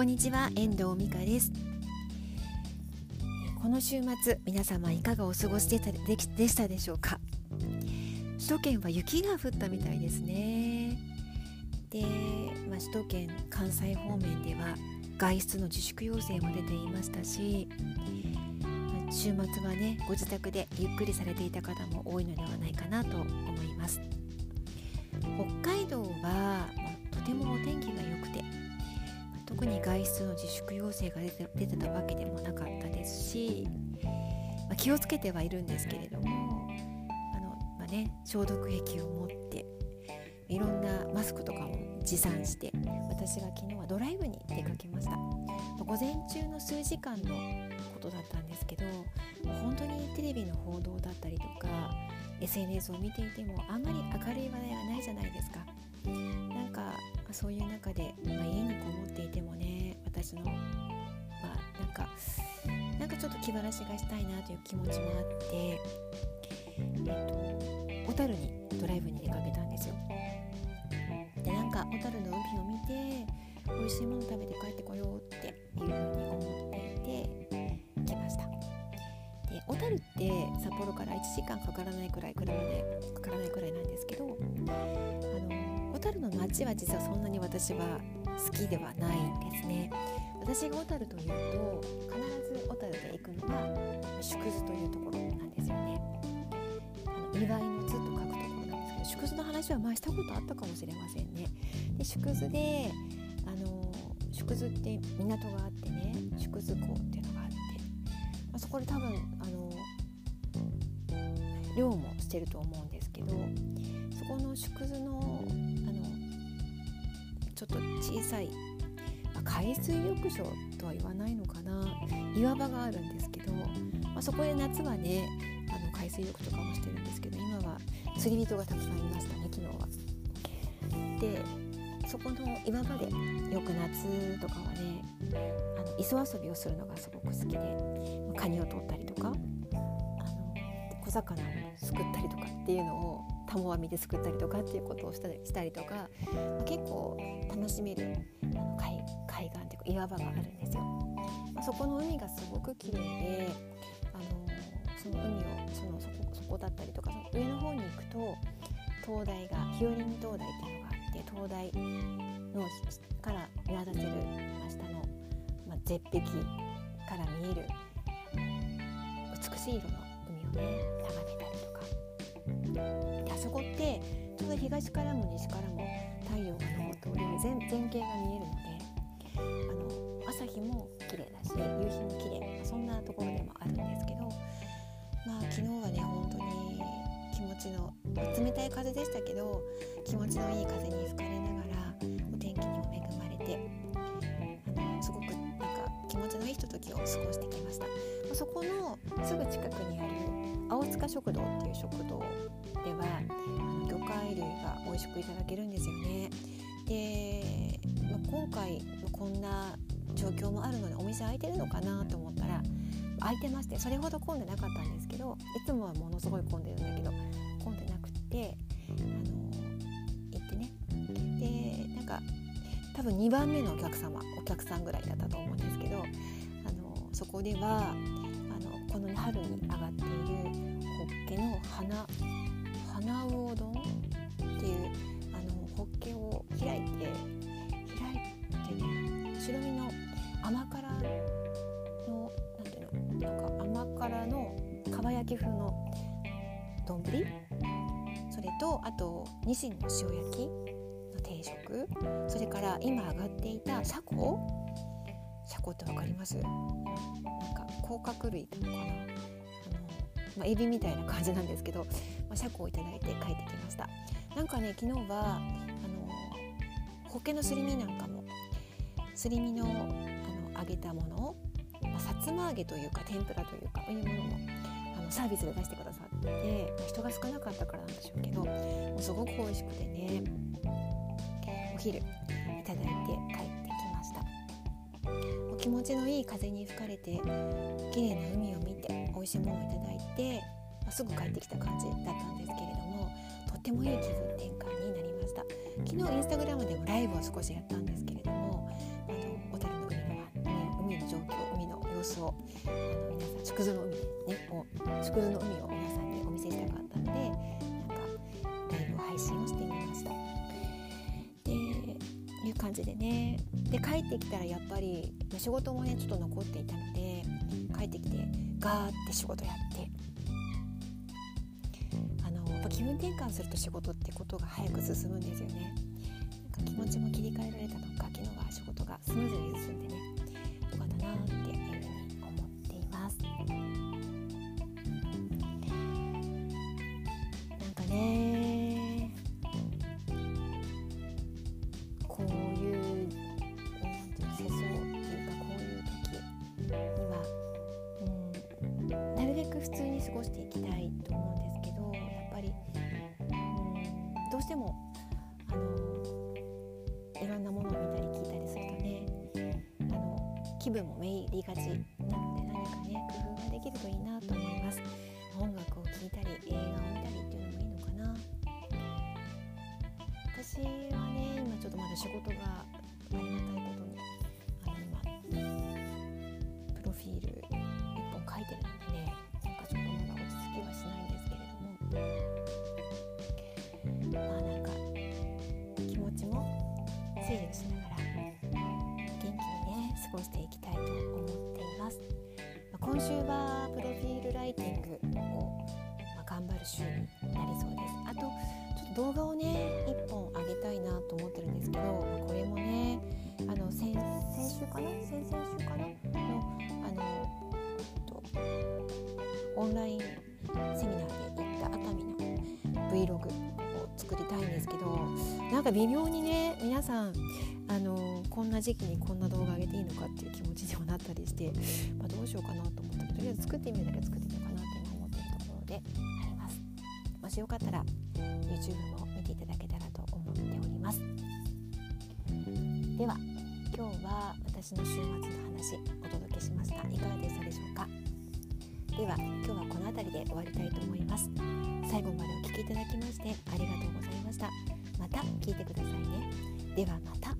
こんにちは遠藤美香です。この週末皆様いかがお過ごしでしたでしょうか？首都圏は雪が降ったみたいですね。で、まあ、首都圏関西方面では外出の自粛要請も出ていましたし週末はねご自宅でゆっくりされていた方も多いのではないかなと思います。北海道はとてもお天気が良くて特に外出の自粛要請が出て出てたわけでもなかったですし、まあ、気をつけてはいるんですけれどもあの、まあね、消毒液を持っていろんなマスクとかも持参して私が昨日はドライブに出かけました。午前中の数時間のことだったんですけど本当にテレビの報道だったりとか SNS を見ていてもあんまり明るい話題がないじゃないですか。なんかそういう中で、まあ、家にこもっていてもね私のまあなんかなんかちょっと気晴らしがしたいなという気持ちもあってえっと小樽にドライブに出かけたんですよ。でなんか小樽の海を見て美味しいもの食べて帰ってこようっていうふうに思っていて来ました。で小樽って札幌から1時間かからないくらい車でかからないくらいなんですけどあの樽の街は実はそんなに私は好きではないんですね。私が小樽というと必ず小樽で行くのが縮図というところなんですよね。あの祝いの図と書くところなんですけど縮図の話は前したことあったかもしれませんね。で縮図であの縮図って港があってね縮図港っていうのがあって、まあ、そこで多分あの漁もしてると思うんですけどそこの縮図のあのちょっと小さい、まあ、海水浴場とは言わないのかな岩場があるんですけど、まあ、そこで夏はねあの海水浴とかもしてるんですけど今は釣り人がたくさんいましたね昨日は。でそこの岩場でよく夏とかはねあの磯遊びをするのがすごく好きでカニを取ったりとか小魚をすくったりとかっていうのをタモ網ですくったりとかっていうことをしたりしたりとか、まあ、結構楽しめるあの海海岸っていうか岩場があるんですよ。まあ、そこの海がすごく綺麗であのその海をそのそこそこだったりとか上の方に行くと灯台が日和見灯台っていうのがあって灯台のから見渡せる真下の、まあ、絶壁から見える美しい色の海をね東からも西からも太陽が昇っており全全景が見えるのであの朝日も綺麗だし夕日も綺麗、そんなところでもあるんですけどまあ昨日はね本当に気持ちの冷たい風でしたけど気持ちのいい風に吹かれながらお天気にも恵まれてあのすごくなんか気持ちのいいひとときを過ごしてきました。そこのすぐ近くにある青塚食堂っていう食堂ではあの魚介類が美味しくいただけるんですよね。で、まあ、今回こんな状況もあるのでお店開いてるのかなと思ったら開いてましてそれほど混んでなかったんですけどいつもはものすごい混んでるんだけど混んでなくてあの行ってね。でなんか多分2番目のお客様お客さんぐらいだったと思うんですけどあのそこではあのこの春に上がっているホッケの花花魚丼ホッケを開いて開いてね白身の甘辛のなんていうのなんか甘辛のかば焼き風の丼。それとあとニシンの塩焼きの定食。それから今上がっていたシャコ。シャコってわかります？なんか甲殻類なのかな。あの、まあ、エビみたいな感じなんですけど、まあ、シャコをいただいて帰ってきました。なんかね昨日はあのホッケのすり身なんかもすり身のあの揚げたものを、まあ、さつま揚げというか天ぷらというかそういうものもあのサービスで出してくださって人が少なかったからなんでしょうけどもうすごく美味しくてねお昼いただいて帰ってきました。お気持ちのいい風に吹かれて綺麗な海を見て美味しいものをいただいて、まあ、すぐ帰ってきた感じだったんですけれどもってもいい気分転換になりました。昨日インスタグラムでもライブを少しやったんですけれどもあの小樽の海の、ね、海の状況海の様子をあの皆さん縮図の海ねを縮図の海を皆さんにお見せしたかったのでなんかライブ配信をしてみました。でいう感じでねで帰ってきたらやっぱり仕事もねちょっと残っていたので帰ってきてガーって仕事やって気分転換すると仕事ってことが早く進むんですよね。なんか気持ちも切り替えられたのか昨日は仕事がスムーズに進んでねよかったなっていうふうに思っています。なんかねこういう世相っていうかこういう時には、うん、なるべく普通に過ごしていきたい。してもあのいろんなものを見たり聞いたりするとねあの気分もめいりがちなので何かね工夫ができるといいなと思います。音楽を聴いたり映画を見たりっていうのもいいのかな。私はね今ちょっとまだ仕事が週はプロフィールライティングを、ま頑張る週になりそうです。あとちょっと動画をね1本上げたいなと思ってるんですけど、これもねあの先週かな先々週かなのあのえっとオンラインセミナーで行った熱海の Vlog を作りたいんですけどなんか微妙にね皆さんあのこんな時期にこんな動画上げていいのかっていう気持ちにもなったりして、まあ、どうしようかなと思ったけどとりあえず作ってみるだけ作ってみようかなって今思っているところであります。もしよかったら YouTube も見ていただけたらと思っております。では今日は私の週末の話お届けしました。いかがでしたでしょうか？では今日はこの辺りで終わりたいと思います。最後までお聴きいただきましてありがとうございました。また聞いてくださいね。ではまた。